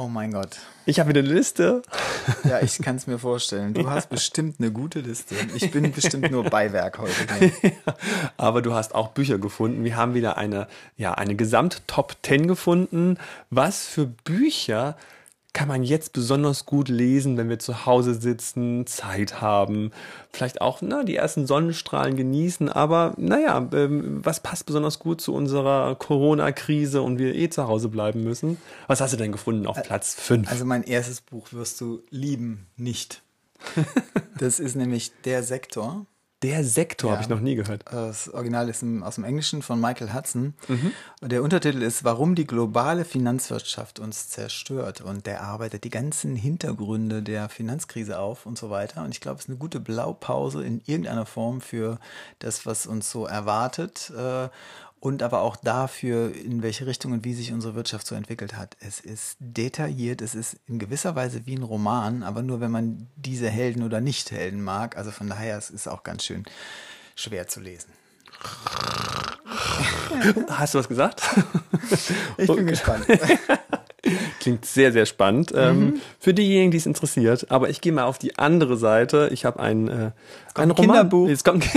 Oh mein Gott. Ich habe wieder eine Liste. Ja, ich kann es mir vorstellen. Du hast bestimmt eine gute Liste. Ich bin bestimmt nur Beiwerk heute. Aber du hast auch Bücher gefunden. Wir haben wieder eine, ja, eine Gesamt-Top 10 gefunden. Was für Bücher kann man jetzt besonders gut lesen, wenn wir zu Hause sitzen, Zeit haben, vielleicht auch na, die ersten Sonnenstrahlen genießen. Aber naja, ähm, was passt besonders gut zu unserer Corona-Krise und wir eh zu Hause bleiben müssen? Was hast du denn gefunden auf Platz 5? Also mein erstes Buch wirst du lieben, nicht. Das ist nämlich Der Sektor der Sektor ja. habe ich noch nie gehört. Das Original ist aus dem Englischen von Michael Hudson. Mhm. Der Untertitel ist Warum die globale Finanzwirtschaft uns zerstört. Und der arbeitet die ganzen Hintergründe der Finanzkrise auf und so weiter. Und ich glaube, es ist eine gute Blaupause in irgendeiner Form für das, was uns so erwartet. Und aber auch dafür, in welche Richtung und wie sich unsere Wirtschaft so entwickelt hat. Es ist detailliert, es ist in gewisser Weise wie ein Roman, aber nur wenn man diese Helden oder Nicht-Helden mag. Also von daher es ist es auch ganz schön schwer zu lesen. Hast du was gesagt? Ich bin okay. gespannt. Klingt sehr, sehr spannend. Ähm, mhm. Für diejenigen, die es interessiert. Aber ich gehe mal auf die andere Seite. Ich habe ein, äh, ein Kinderbuch. Es kommt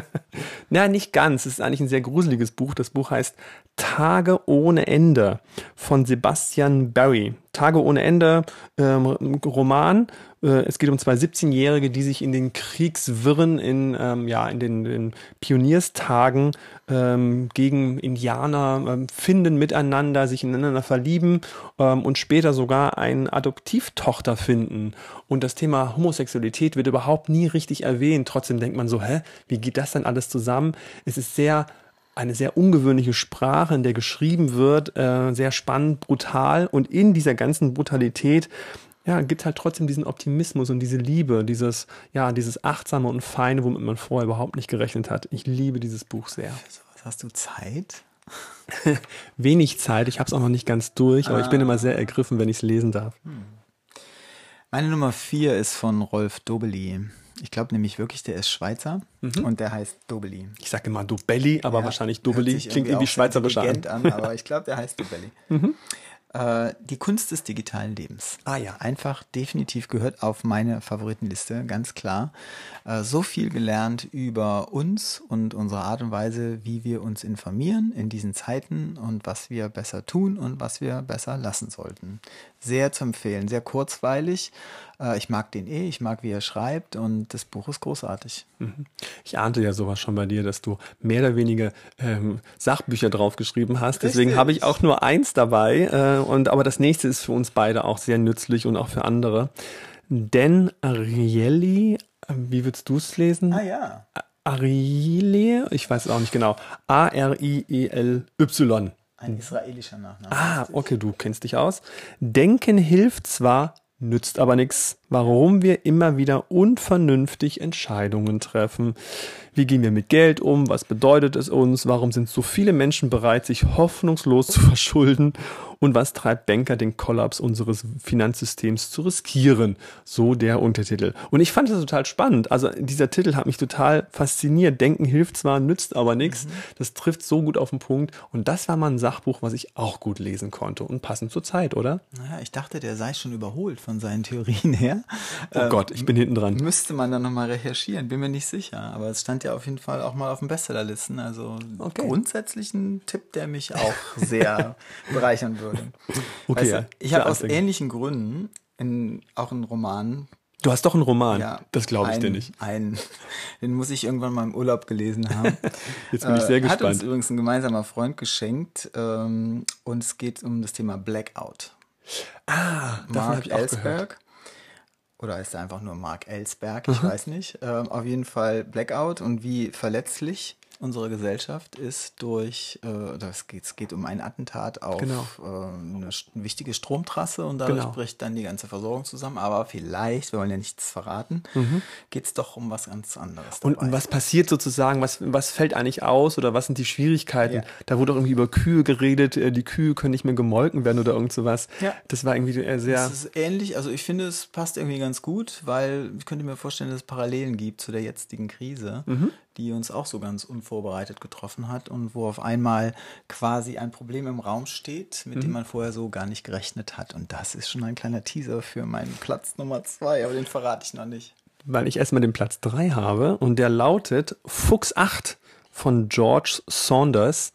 Na, nicht ganz. Es ist eigentlich ein sehr gruseliges Buch. Das Buch heißt Tage ohne Ende von Sebastian Barry. Tage ohne Ende, ähm, Roman. Äh, es geht um zwei 17-Jährige, die sich in den Kriegswirren, in, ähm, ja, in den, den Pionierstagen ähm, gegen Indianer ähm, finden miteinander, sich ineinander verlieben ähm, und später sogar eine Adoptivtochter finden. Und das Thema Homosexualität wird überhaupt nie richtig erwähnt. Trotzdem denkt man so, hä, wie geht das denn alles zusammen? Es ist sehr eine sehr ungewöhnliche Sprache, in der geschrieben wird, äh, sehr spannend, brutal und in dieser ganzen Brutalität ja, gibt halt trotzdem diesen Optimismus und diese Liebe, dieses, ja, dieses Achtsame und Feine, womit man vorher überhaupt nicht gerechnet hat. Ich liebe dieses Buch sehr. Was hast du Zeit? Wenig Zeit, ich habe es auch noch nicht ganz durch, aber ich bin ah. immer sehr ergriffen, wenn ich es lesen darf. Hm. Meine Nummer vier ist von Rolf Dobeli. Ich glaube nämlich wirklich, der ist Schweizer mhm. und der heißt Dobeli. Ich sage immer Dobelli, aber ja, wahrscheinlich Dobeli klingt irgendwie schweizerisch an. an. Aber ich glaube, der heißt Dobelli. Mhm. Äh, die Kunst des digitalen Lebens. Ah ja. Einfach definitiv gehört auf meine Favoritenliste, ganz klar. Äh, so viel gelernt über uns und unsere Art und Weise, wie wir uns informieren in diesen Zeiten und was wir besser tun und was wir besser lassen sollten. Sehr zu empfehlen, sehr kurzweilig. Äh, ich mag den eh, ich mag, wie er schreibt und das Buch ist großartig. Mhm. Ich ahnte ja sowas schon bei dir, dass du mehr oder weniger ähm, Sachbücher draufgeschrieben hast. Richtig. Deswegen habe ich auch nur eins dabei. Äh, und aber das nächste ist für uns beide auch sehr nützlich und auch für andere. Denn Arieli, wie würdest du es lesen? Ah ja. Ariele, ich weiß es auch nicht genau. A-R-I-E-L-Y. Ein israelischer Nachname. Ah, okay, du kennst dich aus. Denken hilft zwar, nützt aber nichts. Warum wir immer wieder unvernünftig Entscheidungen treffen. Wie gehen wir mit Geld um? Was bedeutet es uns? Warum sind so viele Menschen bereit, sich hoffnungslos zu verschulden? Und was treibt Banker, den Kollaps unseres Finanzsystems zu riskieren? So der Untertitel. Und ich fand das total spannend. Also dieser Titel hat mich total fasziniert. Denken hilft zwar, nützt aber nichts. Mhm. Das trifft so gut auf den Punkt. Und das war mal ein Sachbuch, was ich auch gut lesen konnte und passend zur Zeit, oder? Naja, ich dachte, der sei schon überholt von seinen Theorien her. Oh ähm, Gott, ich bin hinten dran. Müsste man dann nochmal recherchieren, bin mir nicht sicher. Aber es stand ja auf jeden Fall auch mal auf den Bestsellerlisten. Also okay. grundsätzlich ein Tipp, der mich auch sehr bereichern würde. Okay, weißt du, ich habe aus ähnlichen Gründen in, auch einen Roman. Du hast doch einen Roman. Ja, das glaube ich ein, dir nicht. Einen, den muss ich irgendwann mal im Urlaub gelesen haben. Jetzt bin ich sehr äh, gespannt. Hat uns übrigens ein gemeinsamer Freund geschenkt ähm, und es geht um das Thema Blackout. Ah, Mark Ellsberg. Oder ist er einfach nur Mark Ellsberg? Ich mhm. weiß nicht. Ähm, auf jeden Fall Blackout und wie verletzlich unserer Gesellschaft ist durch, äh, das geht, es geht um ein Attentat auf Genau. äh, eine, wichtige Stromtrasse und dadurch Genau. bricht dann die ganze Versorgung zusammen. Aber vielleicht, wir wollen ja nichts verraten, geht es doch um was ganz anderes. Und, und was passiert sozusagen? Was, was fällt eigentlich aus oder was sind die Schwierigkeiten? Ja. Da wurde auch irgendwie über Kühe geredet, äh, die Kühe können nicht mehr gemolken werden oder irgend sowas. Ja. Das war irgendwie äh, sehr. Es ist ähnlich, also ich finde, es passt irgendwie ganz gut, weil ich könnte mir vorstellen, dass es Parallelen gibt zu der jetzigen Krise, Mhm. Die uns auch so ganz unvorbereitet getroffen hat und wo auf einmal quasi ein Problem im Raum steht, mit Mhm. dem man vorher so gar nicht gerechnet hat. Und das ist schon ein kleiner Teaser für meinen Platz Nummer zwei, aber den verrate ich noch nicht. weil ich erstmal den Platz 3 habe und der lautet Fuchs 8 von George Saunders.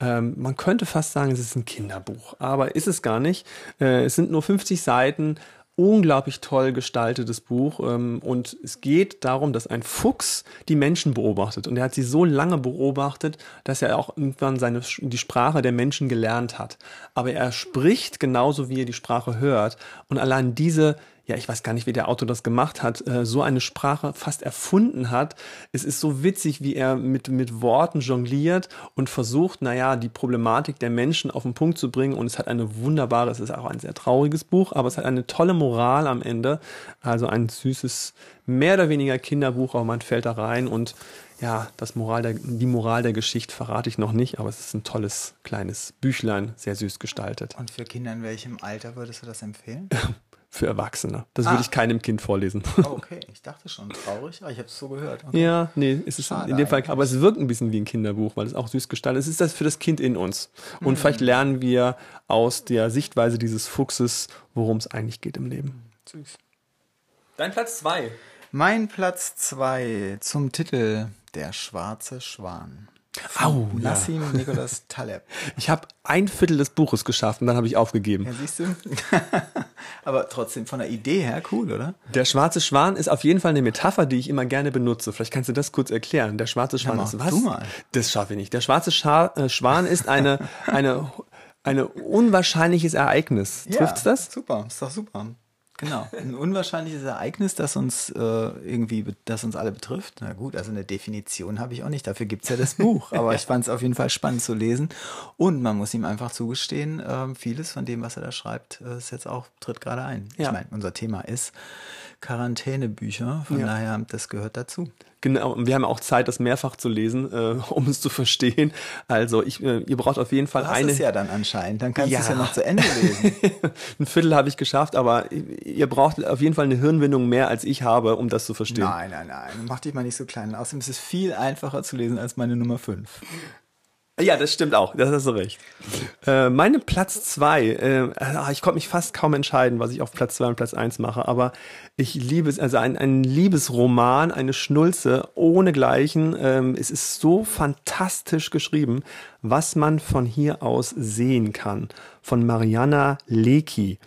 Ähm, man könnte fast sagen, es ist ein Kinderbuch, aber ist es gar nicht. Äh, es sind nur 50 Seiten, unglaublich toll gestaltetes Buch ähm, und es geht darum, dass ein Fuchs die Menschen beobachtet und er hat sie so lange beobachtet, dass er auch irgendwann seine, die Sprache der Menschen gelernt hat. Aber er spricht genauso, wie er die Sprache hört und allein diese ja, ich weiß gar nicht, wie der Autor das gemacht hat, äh, so eine Sprache fast erfunden hat. Es ist so witzig, wie er mit, mit Worten jongliert und versucht, naja, die Problematik der Menschen auf den Punkt zu bringen. Und es hat eine wunderbare, es ist auch ein sehr trauriges Buch, aber es hat eine tolle Moral am Ende. Also ein süßes, mehr oder weniger Kinderbuch, aber man fällt da rein und ja, das Moral der, die Moral der Geschichte verrate ich noch nicht, aber es ist ein tolles kleines Büchlein, sehr süß gestaltet. Und für Kinder in welchem Alter würdest du das empfehlen? Für Erwachsene. Das Ah. würde ich keinem Kind vorlesen. Oh, okay, ich dachte schon traurig, aber ich habe es so gehört. Okay. Ja, nee, es ist Schade in dem Fall, eigentlich. aber es wirkt ein bisschen wie ein Kinderbuch, weil es auch süß gestaltet ist. Es ist das für das Kind in uns. Und Mhm. vielleicht lernen wir aus der Sichtweise dieses Fuchses, worum es eigentlich geht im Leben. Süß. Dein Platz zwei. Mein Platz zwei zum Titel Der schwarze Schwan. Au, ja. Nassim Nicholas Taleb. Ich habe ein Viertel des Buches geschafft und dann habe ich aufgegeben. Ja, siehst du? Aber trotzdem von der Idee her cool, oder? Der schwarze Schwan ist auf jeden Fall eine Metapher, die ich immer gerne benutze. Vielleicht kannst du das kurz erklären. Der schwarze Schwan mach ist was? du mal. Das schaffe ich nicht. Der schwarze Scha äh, Schwan ist eine, eine, eine unwahrscheinliches Ereignis. Trifft's das? Super, ist doch super. Genau. Ein unwahrscheinliches Ereignis, das uns äh, irgendwie, das uns alle betrifft. Na gut, also eine Definition habe ich auch nicht. Dafür gibt's ja das Buch. Aber ich fand es auf jeden Fall spannend zu lesen. Und man muss ihm einfach zugestehen, ähm, vieles von dem, was er da schreibt, äh, ist jetzt auch, tritt gerade ein. Ja. Ich meine, unser Thema ist Quarantänebücher. Von Ja. daher, das gehört dazu. Genau, und wir haben auch Zeit, das mehrfach zu lesen, äh, um es zu verstehen. Also ich, äh, ihr braucht auf jeden Fall Du hast eine. es ja dann anscheinend. Dann kannst du es Ja. ja noch zu Ende lesen. Ein Viertel habe ich geschafft, aber ihr braucht auf jeden Fall eine Hirnwindung mehr, als ich habe, um das zu verstehen. Nein, nein, nein. Mach dich mal nicht so klein. Außerdem ist es viel einfacher zu lesen als meine Nummer 5. Ja, das stimmt auch. Das hast du recht. Äh, meine Platz zwei, äh, ah, ich konnte mich fast kaum entscheiden, was ich auf Platz zwei und Platz eins mache, aber ich liebe es, also ein, ein Liebesroman, eine Schnulze ohnegleichen. Ähm, es ist so fantastisch geschrieben, was man von hier aus sehen kann. Von Mariana Lecki.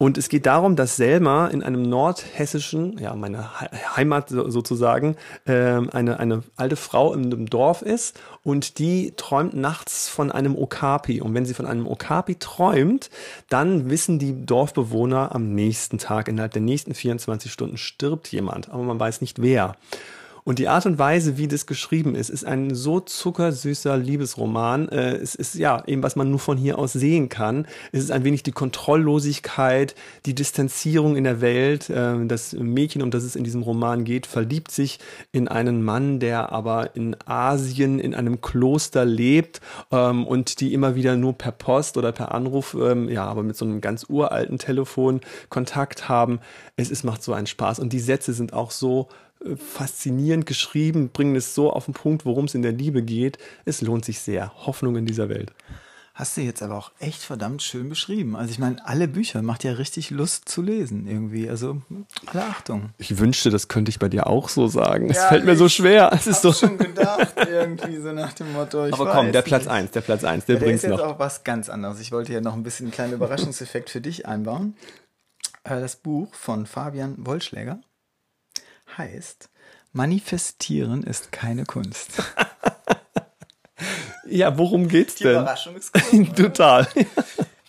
Und es geht darum, dass Selma in einem nordhessischen, ja, meine He- Heimat so, sozusagen, ähm, eine, eine alte Frau in einem Dorf ist und die träumt nachts von einem Okapi. Und wenn sie von einem Okapi träumt, dann wissen die Dorfbewohner am nächsten Tag, innerhalb der nächsten 24 Stunden stirbt jemand, aber man weiß nicht wer. Und die Art und Weise, wie das geschrieben ist, ist ein so zuckersüßer Liebesroman. Äh, es ist ja eben, was man nur von hier aus sehen kann. Es ist ein wenig die Kontrolllosigkeit, die Distanzierung in der Welt. Äh, das Mädchen, um das es in diesem Roman geht, verliebt sich in einen Mann, der aber in Asien in einem Kloster lebt ähm, und die immer wieder nur per Post oder per Anruf, ähm, ja, aber mit so einem ganz uralten Telefon Kontakt haben. Es ist, macht so einen Spaß. Und die Sätze sind auch so faszinierend geschrieben, bringen es so auf den Punkt, worum es in der Liebe geht. Es lohnt sich sehr. Hoffnung in dieser Welt. Hast du jetzt aber auch echt verdammt schön beschrieben. Also ich meine, alle Bücher macht ja richtig Lust zu lesen irgendwie. Also alle Achtung. Ich wünschte, das könnte ich bei dir auch so sagen. Es fällt mir so schwer. Es ist so. schon gedacht, irgendwie so nach dem Motto. Ich Aber komm, der Platz nicht. eins, der Platz eins, der Ja, bringt's ist jetzt noch. auch was ganz anderes. Ich wollte ja noch ein bisschen einen kleinen Überraschungseffekt für dich einbauen. Äh, Das Buch von Fabian Wollschläger heißt Manifestieren ist keine Kunst. Ja, worum geht's denn? Überraschung ist groß. Total.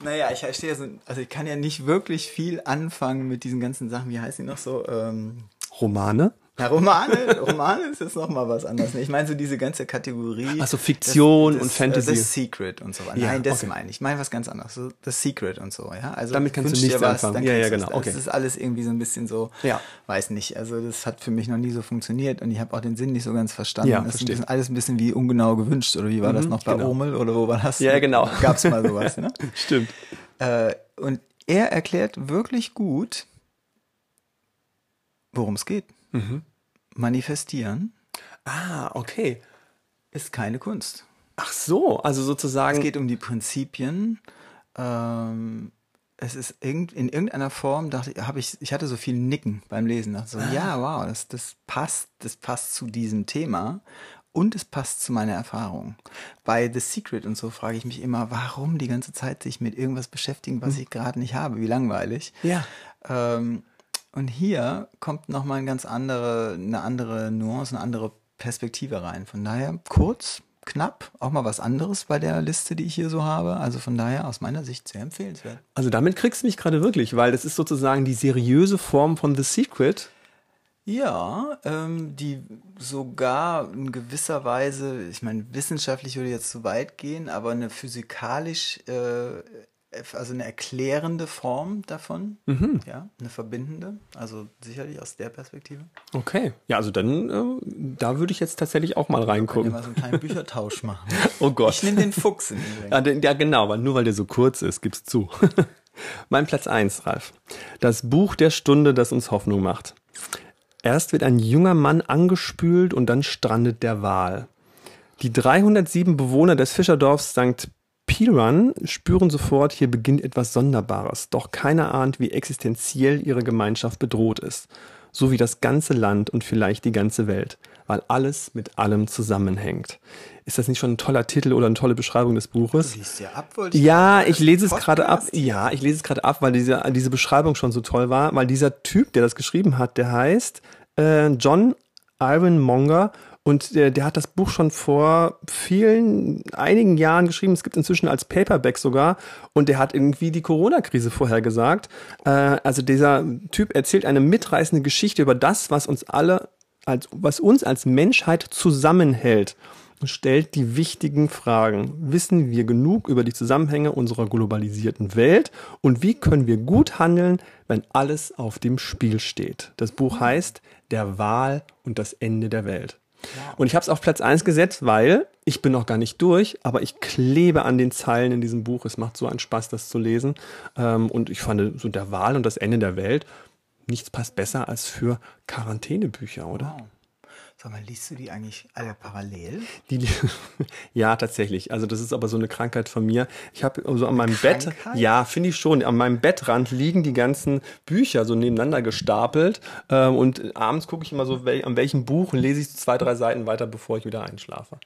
Naja, ich stehe so, also ich kann ja nicht wirklich viel anfangen mit diesen ganzen Sachen. Wie heißen die noch so? Ähm, Romane? Na, Romane, Romane ist jetzt nochmal was anderes. Ich meine so diese ganze Kategorie. Also Fiktion das, und das, Fantasy. äh, The Secret und so weiter. Ja, Nein, das okay. meine ich. Ich meine was ganz anderes. So The Secret und so, ja. Also Damit kannst du nichts was, anfangen. Ja, ja, genau. Das. Okay. das ist alles irgendwie so ein bisschen so, Ja. weiß nicht. Also das hat für mich noch nie so funktioniert und ich habe auch den Sinn nicht so ganz verstanden. Ja, das ist ein verstehe. bisschen, alles ein bisschen wie ungenau gewünscht oder wie war das noch bei genau. Omel oder wo war das? Ja, genau. Gab's mal sowas, ne? Stimmt. Äh, und er erklärt wirklich gut, worum es geht. Mhm. Manifestieren Ah, okay. ist keine Kunst. Ach so, also sozusagen. Es geht um die Prinzipien. Ähm, es ist irgend, in irgendeiner Form, dachte ich, habe ich, ich hatte so viel Nicken beim Lesen. Dachte so, ja, wow, das, das passt, das passt zu diesem Thema und es passt zu meiner Erfahrung. Bei The Secret und so frage ich mich immer, warum die ganze Zeit sich mit irgendwas beschäftigen, was ich gerade nicht habe. Wie langweilig. Ja. Ähm, und hier kommt nochmal eine ganz andere, eine andere Nuance, eine andere Perspektive rein. Von daher kurz, knapp, auch mal was anderes bei der Liste, die ich hier so habe. Also von daher aus meiner Sicht sehr empfehlenswert. Also damit kriegst du mich gerade wirklich, weil das ist sozusagen die seriöse Form von The Secret. Ja, ähm, die sogar in gewisser Weise, ich meine, wissenschaftlich würde jetzt zu weit gehen, aber eine physikalisch, äh, also eine erklärende Form davon, ja, eine verbindende, also sicherlich aus der Perspektive. Okay. Ja, also dann, äh, da würde ich jetzt tatsächlich auch mal Können wir reingucken. mal so einen kleinen Büchertausch machen. Oh Gott. Ich nehme den Fuchs in den. Ja, den- ja, genau, weil nur weil der so kurz ist, gib's zu. mein Platz eins, Ralf. Das Buch der Stunde, das uns Hoffnung macht. Erst wird ein junger Mann angespült und dann strandet der Wal. Die 307 Bewohner des Fischerdorfs St. Piran spüren sofort, hier beginnt etwas Sonderbares, doch keiner ahnt, wie existenziell ihre Gemeinschaft bedroht ist. So wie das ganze Land und vielleicht die ganze Welt, weil alles mit allem zusammenhängt. Ist das nicht schon ein toller Titel oder eine tolle Beschreibung des Buches? Liest ja ab, wollte ich Ja, ich lese es gerade ab. Ja, ich lese es gerade ab, weil diese, diese Beschreibung schon so toll war, weil dieser Typ, der das geschrieben hat, der heißt äh, John Ironmonger und der, der hat das Buch schon vor vielen, einigen Jahren geschrieben. Es gibt inzwischen als Paperback sogar und der hat irgendwie die Corona-Krise vorhergesagt. Äh, also dieser Typ erzählt eine mitreißende Geschichte über das, was uns alle, als, was uns als Menschheit zusammenhält und stellt die wichtigen Fragen. Wissen wir genug über die Zusammenhänge unserer globalisierten Welt und wie können wir gut handeln, wenn alles auf dem Spiel steht? Das Buch heißt Der Wahl und das Ende der Welt. Und ich habe es auf Platz 1 gesetzt, weil ich bin noch gar nicht durch, aber ich klebe an den Zeilen in diesem Buch. Es macht so einen Spaß, das zu lesen. Ähm, Und ich fand so der Wahl und das Ende der Welt, nichts passt besser als für Quarantänebücher, oder? Sag mal, liest du die eigentlich alle parallel? Die, die, ja, tatsächlich. Also das ist aber so eine Krankheit von mir. Ich habe so an meinem Bett, Krankheit? ja, finde ich schon, an meinem Bettrand liegen die ganzen Bücher so nebeneinander gestapelt. Ähm, und abends gucke ich immer so, wel, an welchem Buch und lese ich zwei, drei Seiten weiter, bevor ich wieder einschlafe.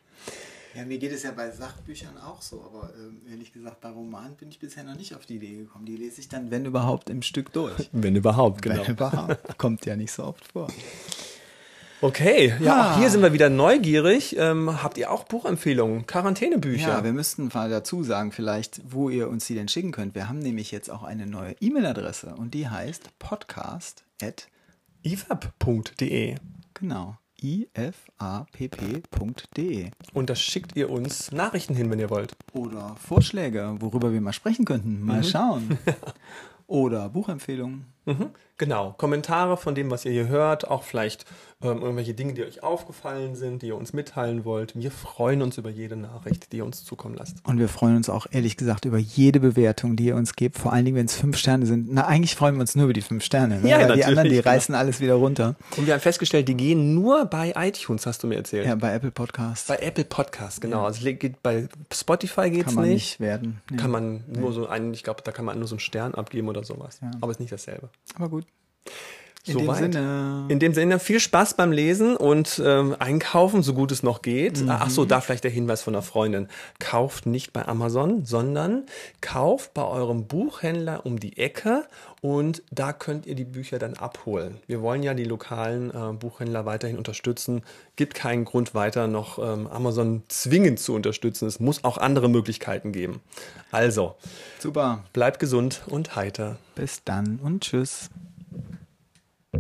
Ja, mir geht es ja bei Sachbüchern auch so, aber ähm, ehrlich gesagt, bei Romanen bin ich bisher noch nicht auf die Idee gekommen. Die lese ich dann, wenn überhaupt, im Stück durch. Wenn überhaupt, genau. Wenn überhaupt. Kommt ja nicht so oft vor. Okay, ja, Ah. auch hier sind wir wieder neugierig. Ähm, habt ihr auch Buchempfehlungen? Quarantänebücher? Ja, wir müssten mal dazu sagen, vielleicht, wo ihr uns die denn schicken könnt. Wir haben nämlich jetzt auch eine neue E-Mail-Adresse und die heißt podcast at, ifab.de. genau, ifapp.de. Und das schickt ihr uns Nachrichten hin, wenn ihr wollt. Oder Vorschläge, worüber wir mal sprechen könnten. Mal schauen. Oder Buchempfehlungen. Mhm, genau. Kommentare von dem, was ihr hier hört, auch vielleicht ähm, irgendwelche Dinge, die euch aufgefallen sind, die ihr uns mitteilen wollt. Wir freuen uns über jede Nachricht, die ihr uns zukommen lasst. Und wir freuen uns auch ehrlich gesagt über jede Bewertung, die ihr uns gebt. Vor allen Dingen, wenn es fünf Sterne sind. Na, eigentlich freuen wir uns nur über die fünf Sterne. Ne? Ja, Weil die anderen, die genau. reißen alles wieder runter. Und wir haben festgestellt, die gehen nur bei iTunes, hast du mir erzählt. Ja, bei Apple Podcasts Bei Apple Podcasts, genau. Also es geht bei Spotify geht's kann man nicht. nicht werden. Nee. Kann man nur so einen, ich glaube, da kann man nur so einen Stern abgeben oder sowas. Aber ist nicht dasselbe. Aber gut. In Soweit. dem Sinne. In dem Sinne, viel Spaß beim Lesen und ähm, Einkaufen, so gut es noch geht. Ach so, da vielleicht der Hinweis von einer Freundin. Kauft nicht bei Amazon, sondern kauft bei eurem Buchhändler um die Ecke und da könnt ihr die Bücher dann abholen. Wir wollen ja die lokalen äh, Buchhändler weiterhin unterstützen. Gibt keinen Grund weiter noch ähm, Amazon zwingend zu unterstützen. Es muss auch andere Möglichkeiten geben. Also, Super. bleibt gesund und heiter. Bis dann und tschüss.